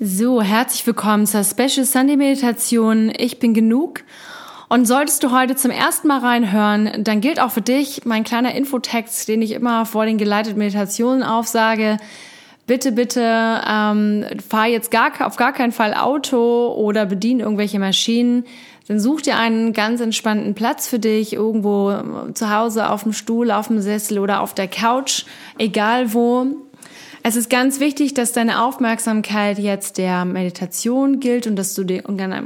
So, herzlich willkommen zur Special Sunday Meditation. Ich bin genug. Und solltest du heute zum ersten Mal reinhören, dann gilt auch für dich mein kleiner Infotext, den ich immer vor den geleiteten Meditationen aufsage. Bitte, bitte ähm, fahr jetzt gar, auf gar keinen Fall Auto oder bedien irgendwelche Maschinen. Dann such dir einen ganz entspannten Platz für dich, irgendwo zu Hause auf dem Stuhl, auf dem Sessel oder auf der Couch, egal wo. Es ist ganz wichtig, dass deine Aufmerksamkeit jetzt der Meditation gilt und dass du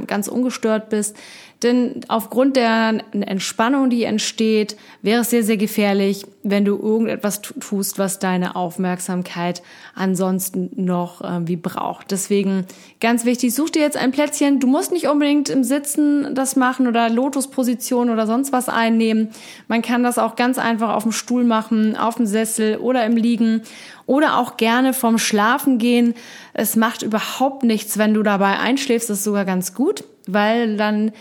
ganz ungestört bist. Denn aufgrund der Entspannung, die entsteht, wäre es sehr, sehr gefährlich, wenn du irgendetwas tust, was deine Aufmerksamkeit ansonsten noch äh, wie braucht. Deswegen ganz wichtig, such dir jetzt ein Plätzchen. Du musst nicht unbedingt im Sitzen das machen oder Lotusposition oder sonst was einnehmen. Man kann das auch ganz einfach auf dem Stuhl machen, auf dem Sessel oder im Liegen oder auch gerne vom Schlafen gehen. Es macht überhaupt nichts, wenn du dabei einschläfst. Das ist sogar ganz gut, weil dann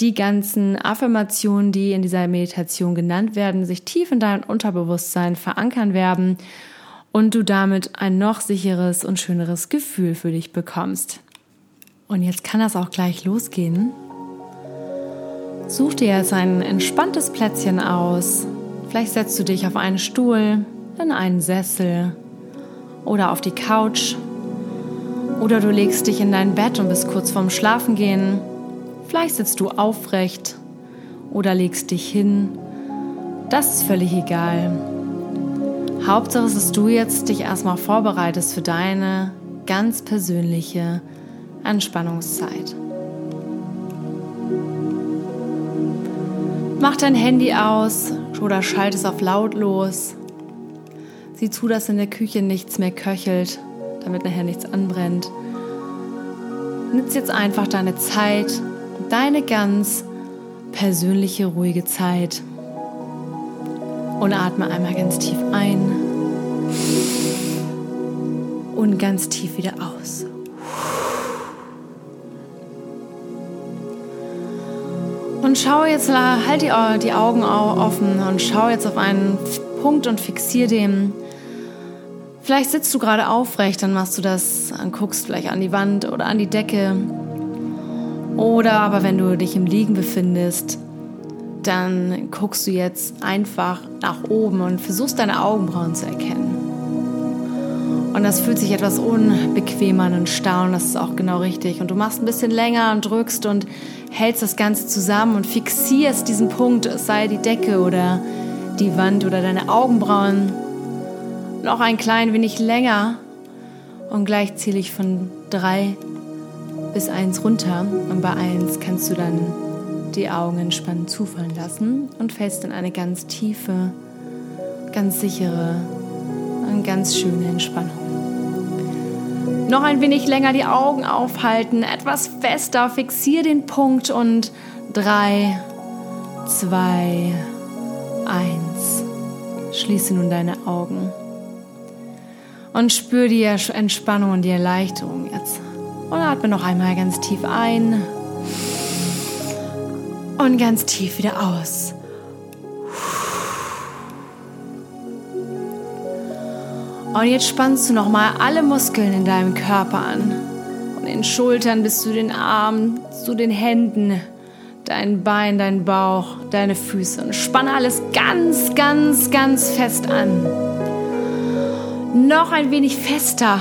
die ganzen Affirmationen, die in dieser Meditation genannt werden, sich tief in dein Unterbewusstsein verankern werden und du damit ein noch sicheres und schöneres Gefühl für dich bekommst. Und jetzt kann das auch gleich losgehen. Such dir jetzt ein entspanntes Plätzchen aus. Vielleicht setzt du dich auf einen Stuhl, in einen Sessel oder auf die Couch. Oder du legst dich in dein Bett und bist kurz vorm Schlafengehen Vielleicht sitzt du aufrecht oder legst dich hin. Das ist völlig egal. Hauptsache ist, dass du jetzt dich erstmal vorbereitest für deine ganz persönliche Entspannungszeit. Mach dein Handy aus oder schalt es auf lautlos. Sieh zu, dass in der Küche nichts mehr köchelt, damit nachher nichts anbrennt. Nutz jetzt einfach deine Zeit deine ganz persönliche ruhige Zeit. Und atme einmal ganz tief ein und ganz tief wieder aus. Und schau jetzt, halt die, die Augen offen und schau jetzt auf einen Punkt und fixier den. Vielleicht sitzt du gerade aufrecht, dann machst du das, dann guckst vielleicht an die Wand oder an die Decke oder aber wenn du dich im Liegen befindest, dann guckst du jetzt einfach nach oben und versuchst deine Augenbrauen zu erkennen. Und das fühlt sich etwas unbequem an und starr und das ist auch genau richtig. Und du machst ein bisschen länger und drückst und hältst das Ganze zusammen und fixierst diesen Punkt, es sei die Decke oder die Wand oder deine Augenbrauen. Noch ein klein wenig länger und gleich zähle ich von drei bis eins runter und bei eins kannst du dann die Augen entspannt zufallen lassen und fällst in eine ganz tiefe, ganz sichere und ganz schöne Entspannung. Noch ein wenig länger die Augen aufhalten, etwas fester, fixier den Punkt und drei, zwei, eins. Schließe nun deine Augen und spür die Entspannung und die Erleichterung jetzt. Und atme noch einmal ganz tief ein. Und ganz tief wieder aus. Und jetzt spannst du nochmal alle Muskeln in deinem Körper an. Von den Schultern bis zu den Armen, zu den Händen, dein Bein, dein Bauch, deine Füße. Und spanne alles ganz, ganz, ganz fest an. Noch ein wenig fester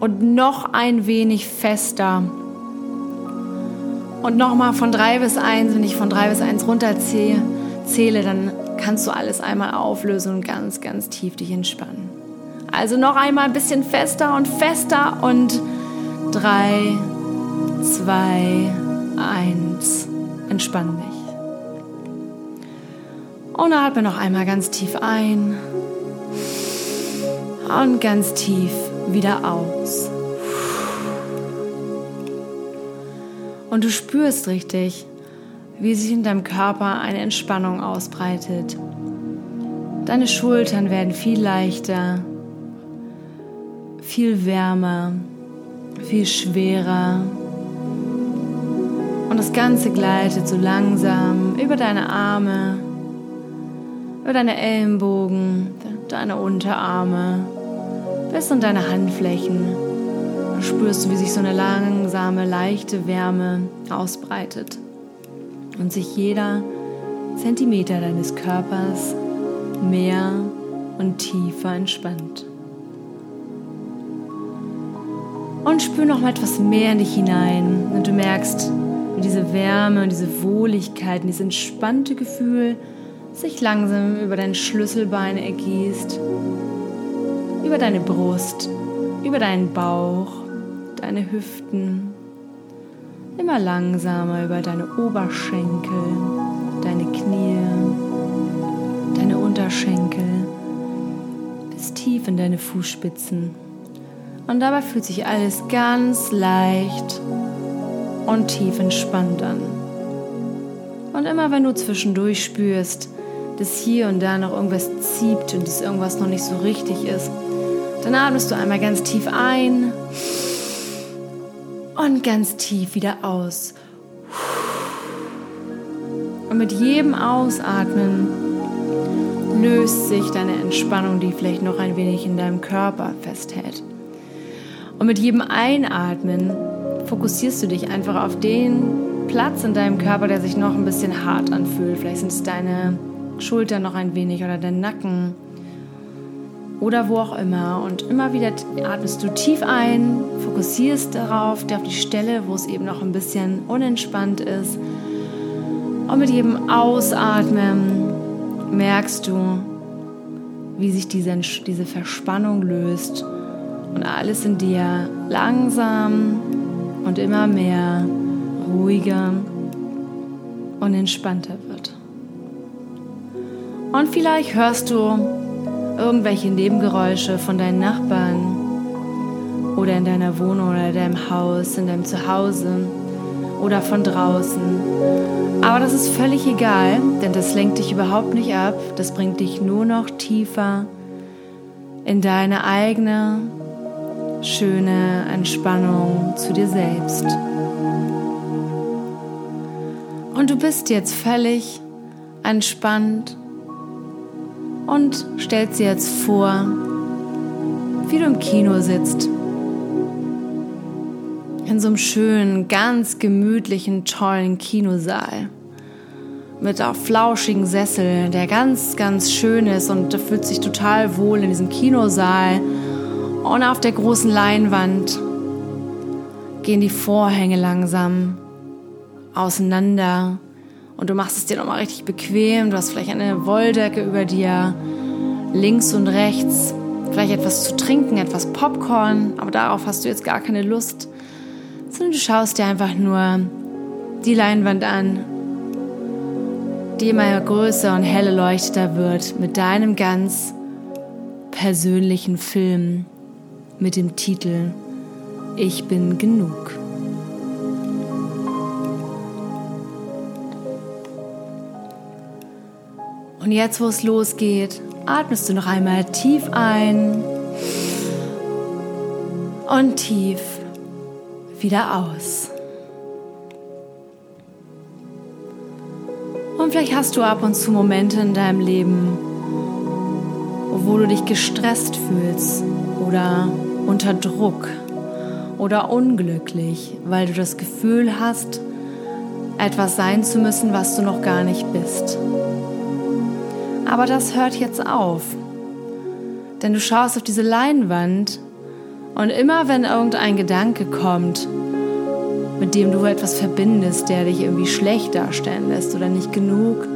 und noch ein wenig fester. Und nochmal von drei bis eins, wenn ich von drei bis eins runterzähle, zähle, dann kannst du alles einmal auflösen und ganz, ganz tief dich entspannen. Also noch einmal ein bisschen fester und fester und drei, zwei, eins. Entspann dich. Und atme noch einmal ganz tief ein und ganz tief wieder aus. Und du spürst richtig, wie sich in deinem Körper eine Entspannung ausbreitet. Deine Schultern werden viel leichter, viel wärmer, viel schwerer. Und das Ganze gleitet so langsam über deine Arme, über deine Ellenbogen, deine Unterarme, bis in deine Handflächen. Spürst du, wie sich so eine langsame, leichte Wärme ausbreitet und sich jeder Zentimeter deines Körpers mehr und tiefer entspannt. Und spür noch mal etwas mehr in dich hinein. Und du merkst, wie diese Wärme und diese Wohligkeit und dieses entspannte Gefühl sich langsam über dein Schlüsselbein ergießt, über deine Brust, über deinen Bauch, deine Hüften, immer langsamer über deine Oberschenkel, deine Knie, deine Unterschenkel, bis tief in deine Fußspitzen. Und dabei fühlt sich alles ganz leicht und tief entspannt an. Und immer wenn du zwischendurch spürst, dass hier und da noch irgendwas zieht und dass irgendwas noch nicht so richtig ist, dann atmest du einmal ganz tief ein und ganz tief wieder aus. Und mit jedem Ausatmen löst sich deine Entspannung, die vielleicht noch ein wenig in deinem Körper festhält. Und mit jedem Einatmen fokussierst du dich einfach auf den Platz in deinem Körper, der sich noch ein bisschen hart anfühlt. Vielleicht sind es deine Schultern noch ein wenig oder dein Nacken oder wo auch immer. Und immer wieder atmest du tief ein, fokussierst darauf, auf die Stelle, wo es eben noch ein bisschen unentspannt ist. Und mit jedem Ausatmen merkst du, wie sich diese, diese Verspannung löst und alles in dir langsam und immer mehr ruhiger und entspannter wird. Und vielleicht hörst du irgendwelche Nebengeräusche von deinen Nachbarn oder in deiner Wohnung oder in deinem Haus, in deinem Zuhause oder von draußen. Aber das ist völlig egal, denn das lenkt dich überhaupt nicht ab. Das bringt dich nur noch tiefer in deine eigene schöne Entspannung zu dir selbst. Und du bist jetzt völlig entspannt und stellst dir jetzt vor, wie du im Kino sitzt. In so einem schönen, ganz gemütlichen, tollen Kinosaal. Mit auch flauschigen Sessel, der ganz, ganz schön ist und du fühlst dich total wohl in diesem Kinosaal und auf der großen Leinwand gehen die Vorhänge langsam auseinander. Und du machst es dir nochmal richtig bequem. Du hast vielleicht eine Wolldecke über dir, links und rechts. Vielleicht etwas zu trinken, etwas Popcorn. Aber darauf hast du jetzt gar keine Lust. Sondern du schaust dir einfach nur die Leinwand an, die immer größer und helle leuchteter wird mit deinem ganz persönlichen Film mit dem Titel Ich bin genug. Und jetzt, wo es losgeht, atmest du noch einmal tief ein und tief wieder aus. Und vielleicht hast du ab und zu Momente in deinem Leben, wo du dich gestresst fühlst oder unter Druck oder unglücklich, weil du das Gefühl hast, etwas sein zu müssen, was du noch gar nicht bist. Aber das hört jetzt auf. Denn du schaust auf diese Leinwand und immer wenn irgendein Gedanke kommt, mit dem du etwas verbindest, der dich irgendwie schlecht darstellen lässt oder nicht genug,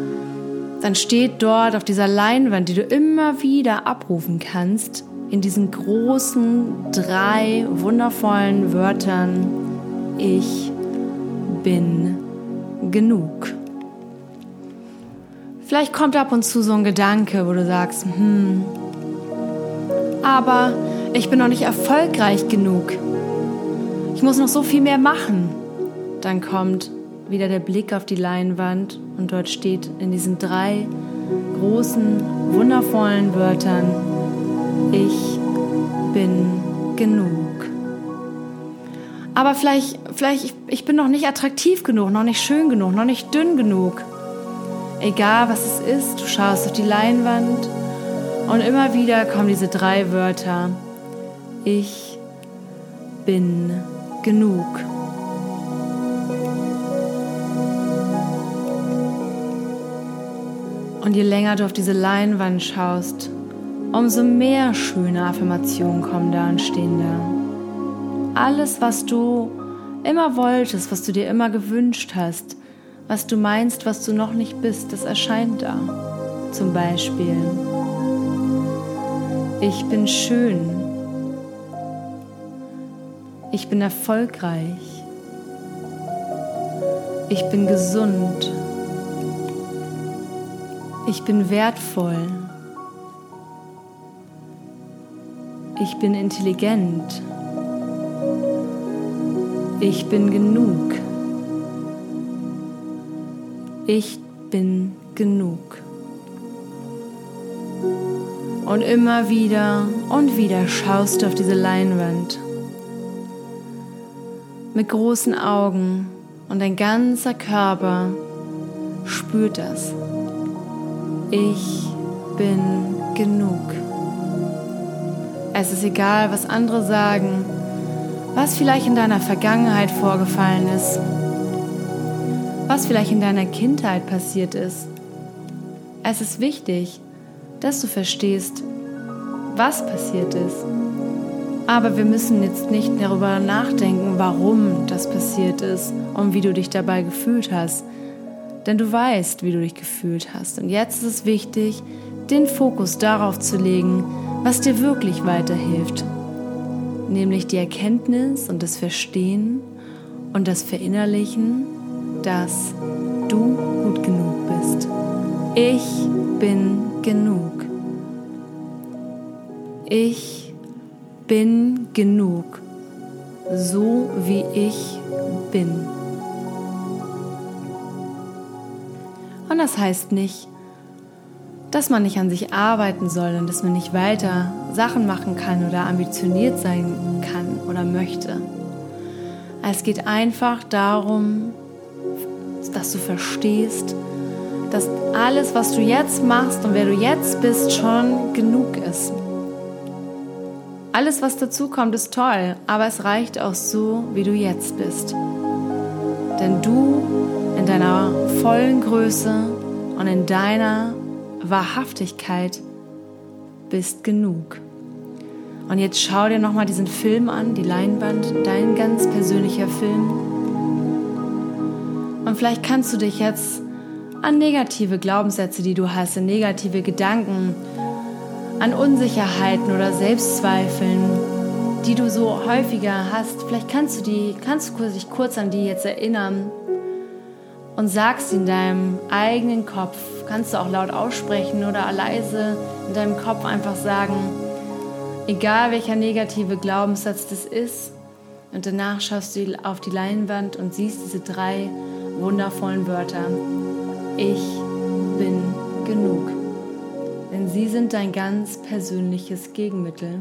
dann steht dort auf dieser Leinwand, die du immer wieder abrufen kannst, in diesen großen drei wundervollen Wörtern, ich bin genug. Vielleicht kommt ab und zu so ein Gedanke, wo du sagst, hm, aber ich bin noch nicht erfolgreich genug. Ich muss noch so viel mehr machen. Dann kommt wieder der Blick auf die Leinwand und dort steht in diesen drei großen, wundervollen Wörtern, ich bin genug. Aber vielleicht, vielleicht, ich bin noch nicht attraktiv genug, noch nicht schön genug, noch nicht dünn genug. Egal was es ist, du schaust auf die Leinwand und immer wieder kommen diese drei Wörter. Ich bin genug. Und je länger du auf diese Leinwand schaust, umso mehr schöne Affirmationen kommen da und stehen da. Alles, was du immer wolltest, was du dir immer gewünscht hast, was du meinst, was du noch nicht bist, das erscheint da. Zum Beispiel, ich bin schön, ich bin erfolgreich, ich bin gesund, ich bin wertvoll. Ich bin intelligent. Ich bin genug. Ich bin genug. Und immer wieder und wieder schaust du auf diese Leinwand mit großen Augen und dein ganzer Körper spürt das. Ich bin genug. Es ist egal, was andere sagen, was vielleicht in deiner Vergangenheit vorgefallen ist, was vielleicht in deiner Kindheit passiert ist. Es ist wichtig, dass du verstehst, was passiert ist. Aber wir müssen jetzt nicht darüber nachdenken, warum das passiert ist und wie du dich dabei gefühlt hast denn du weißt, wie du dich gefühlt hast. Und jetzt ist es wichtig, den Fokus darauf zu legen, was dir wirklich weiterhilft, nämlich die Erkenntnis und das Verstehen und das Verinnerlichen, dass du gut genug bist. Ich bin genug. Ich bin genug, so wie ich bin. Und das heißt nicht, dass man nicht an sich arbeiten soll und dass man nicht weiter Sachen machen kann oder ambitioniert sein kann oder möchte. Es geht einfach darum, dass du verstehst, dass alles, was du jetzt machst und wer du jetzt bist, schon genug ist. Alles, was dazu kommt, ist toll, aber es reicht auch so, wie du jetzt bist. Denn du in deiner vollen Größe und in deiner Wahrhaftigkeit bist genug. Und jetzt schau dir nochmal diesen Film an, die Leinwand, dein ganz persönlicher Film. Und vielleicht kannst du dich jetzt an negative Glaubenssätze, die du hast, an negative Gedanken, an Unsicherheiten oder Selbstzweifeln, die du so häufiger hast, vielleicht kannst du die, kannst du dich kurz an die jetzt erinnern und sagst in deinem eigenen Kopf, kannst du auch laut aussprechen oder leise in deinem Kopf einfach sagen, egal welcher negative Glaubenssatz das ist, und danach schaust du auf die Leinwand und siehst diese drei wundervollen Wörter. Ich bin genug. Denn sie sind dein ganz persönliches Gegenmittel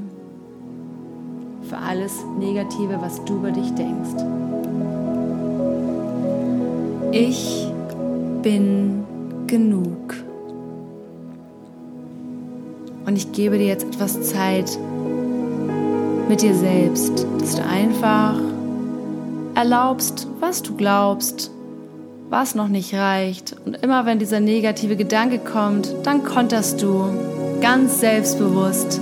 für alles Negative, was du über dich denkst. Ich bin genug. Und ich gebe dir jetzt etwas Zeit mit dir selbst, dass du einfach erlaubst, was du glaubst, was noch nicht reicht. Und immer wenn dieser negative Gedanke kommt, dann konterst du ganz selbstbewusst,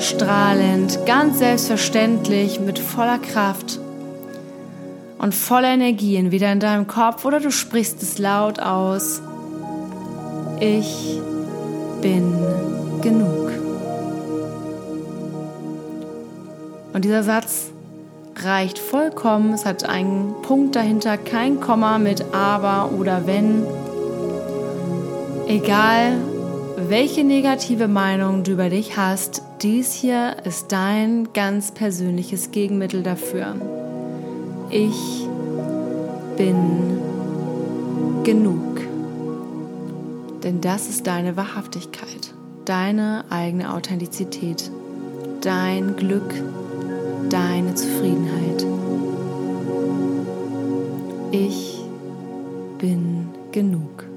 strahlend, ganz selbstverständlich, mit voller Kraft und voller Energie entweder in deinem Kopf oder du sprichst es laut aus. Ich bin genug. Und dieser Satz reicht vollkommen. Es hat einen Punkt dahinter, kein Komma mit aber oder wenn. Egal, welche negative Meinung du über dich hast, dies hier ist dein ganz persönliches Gegenmittel dafür. Ich bin genug. Denn das ist deine Wahrhaftigkeit, deine eigene Authentizität, dein Glück, deine Zufriedenheit. Ich bin genug.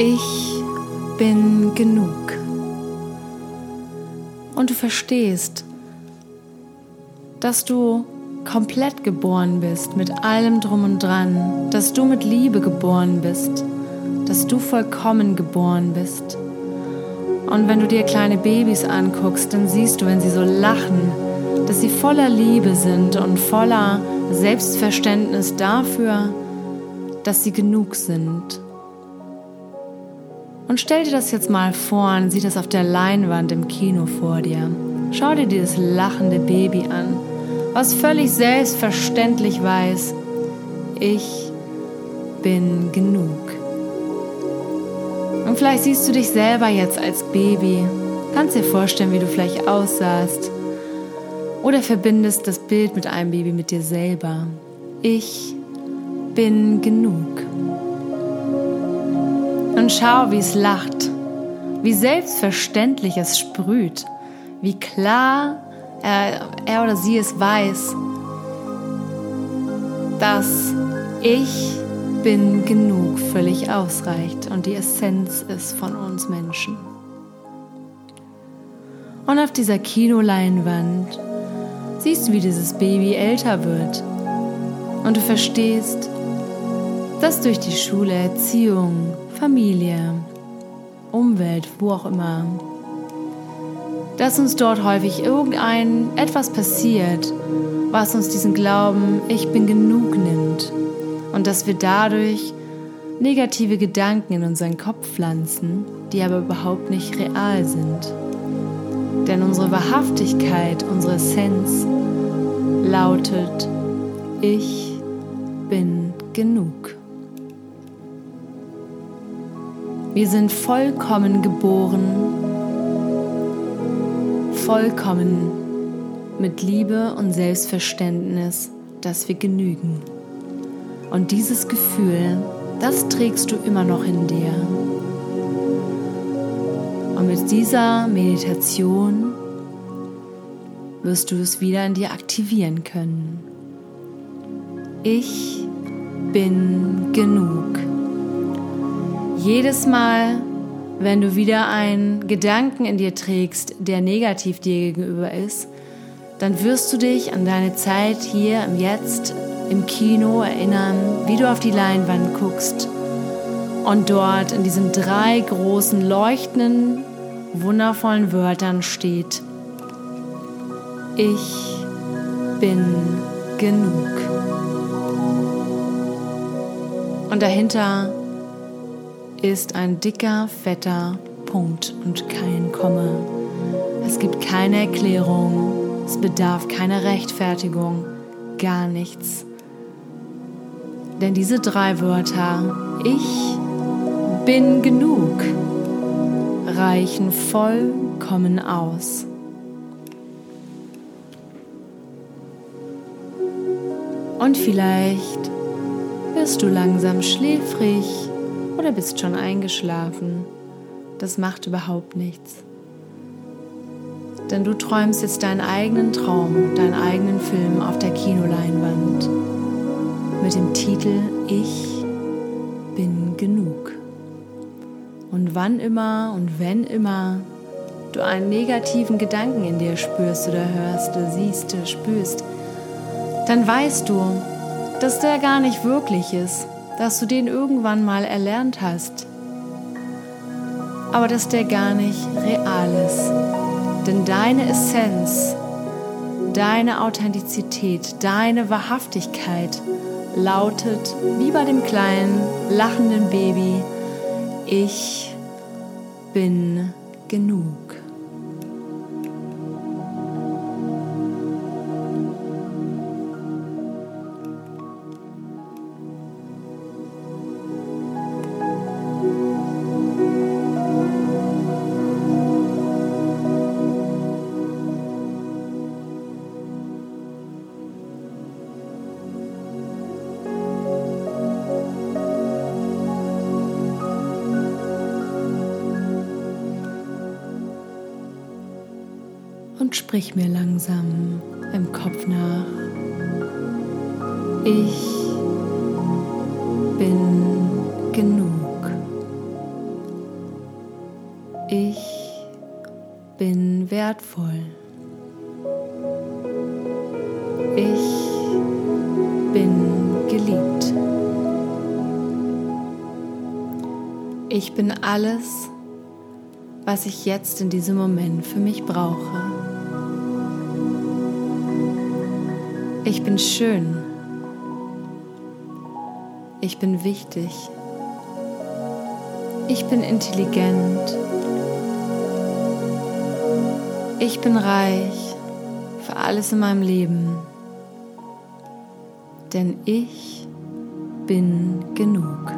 Ich bin genug. Und du verstehst, dass du komplett geboren bist, mit allem drum und dran, dass du mit Liebe geboren bist, dass du vollkommen geboren bist. Und wenn du dir kleine Babys anguckst, dann siehst du, wenn sie so lachen, dass sie voller Liebe sind und voller Selbstverständnis dafür, dass sie genug sind. Und stell dir das jetzt mal vor und sieh das auf der Leinwand im Kino vor dir. Schau dir dieses lachende Baby an, was völlig selbstverständlich weiß, ich bin genug. Und vielleicht siehst du dich selber jetzt als Baby, kannst dir vorstellen, wie du vielleicht aussahst. Oder verbindest das Bild mit einem Baby mit dir selber. Ich bin genug. Und schau, wie es lacht, wie selbstverständlich es sprüht, wie klar er, er oder sie es weiß, dass ich bin genug völlig ausreicht und die Essenz ist von uns Menschen. Und auf dieser Kinoleinwand siehst du, wie dieses Baby älter wird. Und du verstehst, dass durch die Schule, Erziehung, Familie, Umwelt, wo auch immer, dass uns dort häufig irgendein etwas passiert, was uns diesen Glauben, ich bin genug nimmt und dass wir dadurch negative Gedanken in unseren Kopf pflanzen, die aber überhaupt nicht real sind. Denn unsere Wahrhaftigkeit, unsere Essenz lautet, ich bin genug. Wir sind vollkommen geboren, vollkommen mit Liebe und Selbstverständnis, dass wir genügen. Und dieses Gefühl, das trägst du immer noch in dir. Und mit dieser Meditation wirst du es wieder in dir aktivieren können. Ich bin genug. Jedes Mal, wenn du wieder einen Gedanken in dir trägst, der negativ dir gegenüber ist, dann wirst du dich an deine Zeit hier im Jetzt im Kino erinnern, wie du auf die Leinwand guckst und dort in diesen drei großen leuchtenden, wundervollen Wörtern steht, ich bin genug. Und dahinter ist ein dicker, fetter Punkt und kein Komma. Es gibt keine Erklärung, es bedarf keiner Rechtfertigung, gar nichts. Denn diese drei Wörter, ich bin genug, reichen vollkommen aus. Und vielleicht wirst du langsam schläfrig oder bist schon eingeschlafen. Das macht überhaupt nichts. Denn du träumst jetzt deinen eigenen Traum, deinen eigenen Film auf der Kinoleinwand mit dem Titel Ich bin genug. Und wann immer und wenn immer du einen negativen Gedanken in dir spürst oder hörst oder siehst oder spürst, dann weißt du, dass der gar nicht wirklich ist, dass du den irgendwann mal erlernt hast, aber dass der gar nicht real ist. Denn deine Essenz, deine Authentizität, deine Wahrhaftigkeit lautet, wie bei dem kleinen, lachenden Baby, ich bin genug. sprich mir langsam im Kopf nach. Ich bin genug. Ich bin wertvoll. Ich bin geliebt. Ich bin alles, was ich jetzt in diesem Moment für mich brauche. Ich bin schön. Ich bin wichtig. Ich bin intelligent. Ich bin reich für alles in meinem Leben. Denn ich bin genug.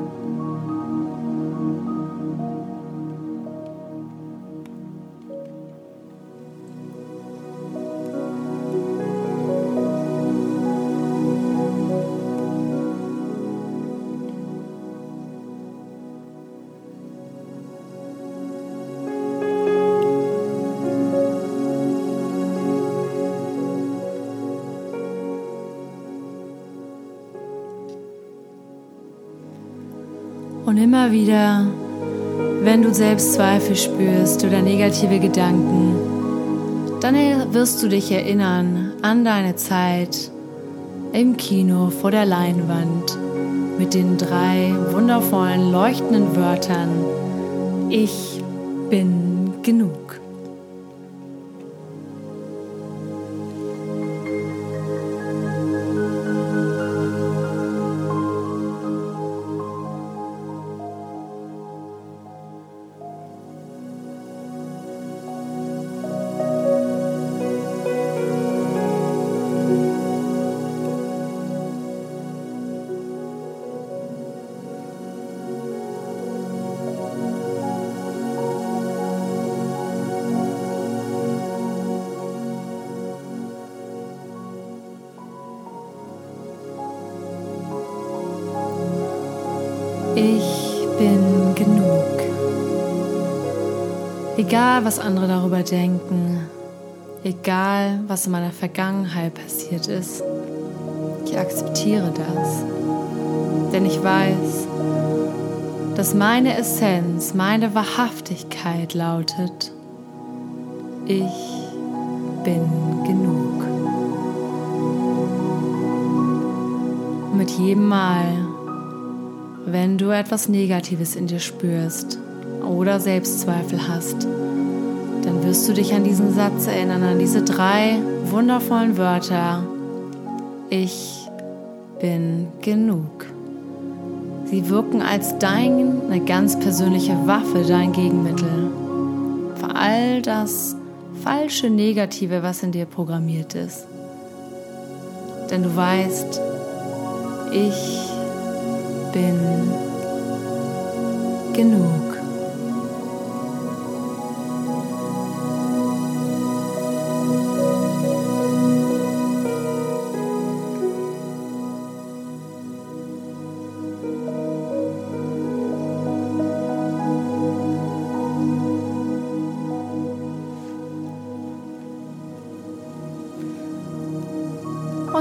Wieder, wenn du Selbstzweifel spürst oder negative Gedanken, dann wirst du dich erinnern an deine Zeit im Kino vor der Leinwand mit den drei wundervollen leuchtenden Wörtern Ich bin genug. Egal, was andere darüber denken, egal, was in meiner Vergangenheit passiert ist, ich akzeptiere das. Denn ich weiß, dass meine Essenz, meine Wahrhaftigkeit lautet, ich bin genug. Und mit jedem Mal, wenn du etwas Negatives in dir spürst oder Selbstzweifel hast, dann wirst du dich an diesen Satz erinnern, an diese drei wundervollen Wörter. Ich bin genug. Sie wirken als deine ganz persönliche Waffe, dein Gegenmittel. Für all das falsche Negative, was in dir programmiert ist. Denn du weißt, ich bin genug.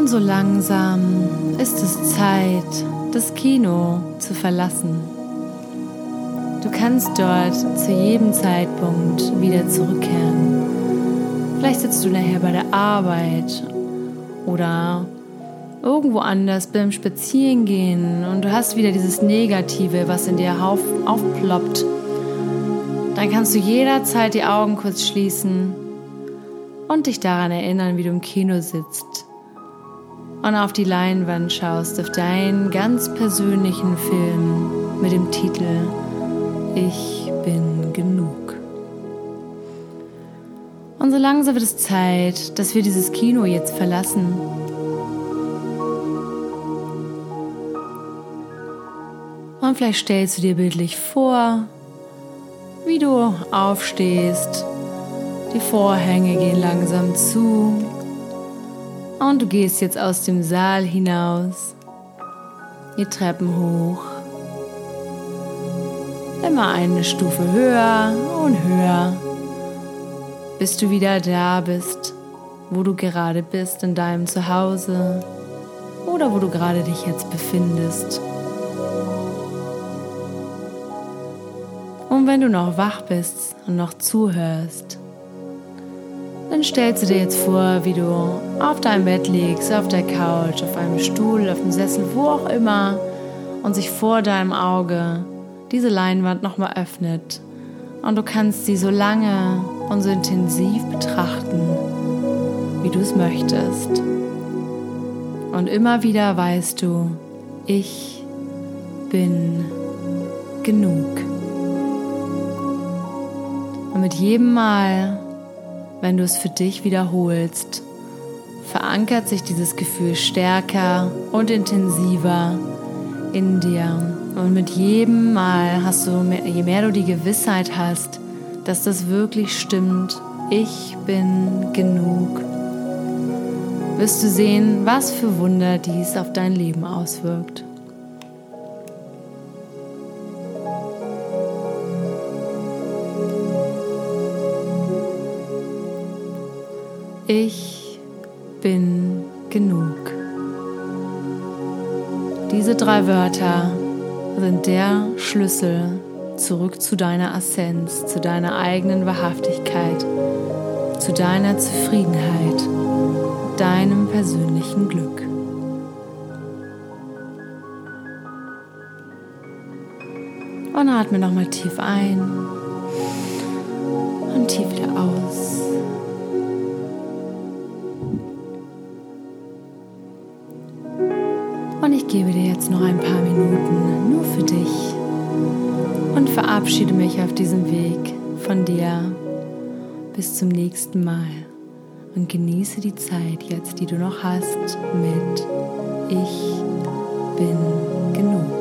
So langsam ist es Zeit, das Kino zu verlassen. Du kannst dort zu jedem Zeitpunkt wieder zurückkehren. Vielleicht sitzt du nachher bei der Arbeit oder irgendwo anders beim Spazierengehen und du hast wieder dieses Negative, was in dir auf, aufploppt. Dann kannst du jederzeit die Augen kurz schließen und dich daran erinnern, wie du im Kino sitzt und auf die Leinwand schaust, auf deinen ganz persönlichen Film mit dem Titel Ich bin genug. Und so langsam wird es Zeit, dass wir dieses Kino jetzt verlassen. Und vielleicht stellst du dir bildlich vor, wie du aufstehst. Die Vorhänge gehen langsam zu und du gehst jetzt aus dem Saal hinaus, die Treppen hoch, immer eine Stufe höher und höher, bis du wieder da bist, wo du gerade bist, in deinem Zuhause. Oder wo du gerade dich jetzt befindest. Und wenn du noch wach bist und noch zuhörst, Dann stellst du dir jetzt vor, wie du auf deinem Bett liegst, auf der Couch, auf einem Stuhl, auf dem Sessel, wo auch immer und sich vor deinem Auge diese Leinwand nochmal öffnet und du kannst sie so lange und so intensiv betrachten, wie du es möchtest. Und immer wieder weißt du, ich bin genug. Und mit jedem Mal, wenn du es für dich wiederholst, verankert sich dieses Gefühl stärker und intensiver in dir. Und mit jedem Mal hast du, je mehr du die Gewissheit hast, dass das wirklich stimmt, ich bin genug, wirst du sehen, was für Wunder dies auf dein Leben auswirkt. Ich bin genug. Diese drei Wörter sind der Schlüssel zurück zu deiner Essenz, zu deiner eigenen Wahrhaftigkeit, zu deiner Zufriedenheit, deinem persönlichen Glück. Und atme nochmal tief ein und tief wieder aus. Gebe dir jetzt noch ein paar Minuten nur für dich und verabschiede mich auf diesem Weg von dir. Bis zum nächsten Mal und genieße die Zeit jetzt, die du noch hast mit Ich bin genug.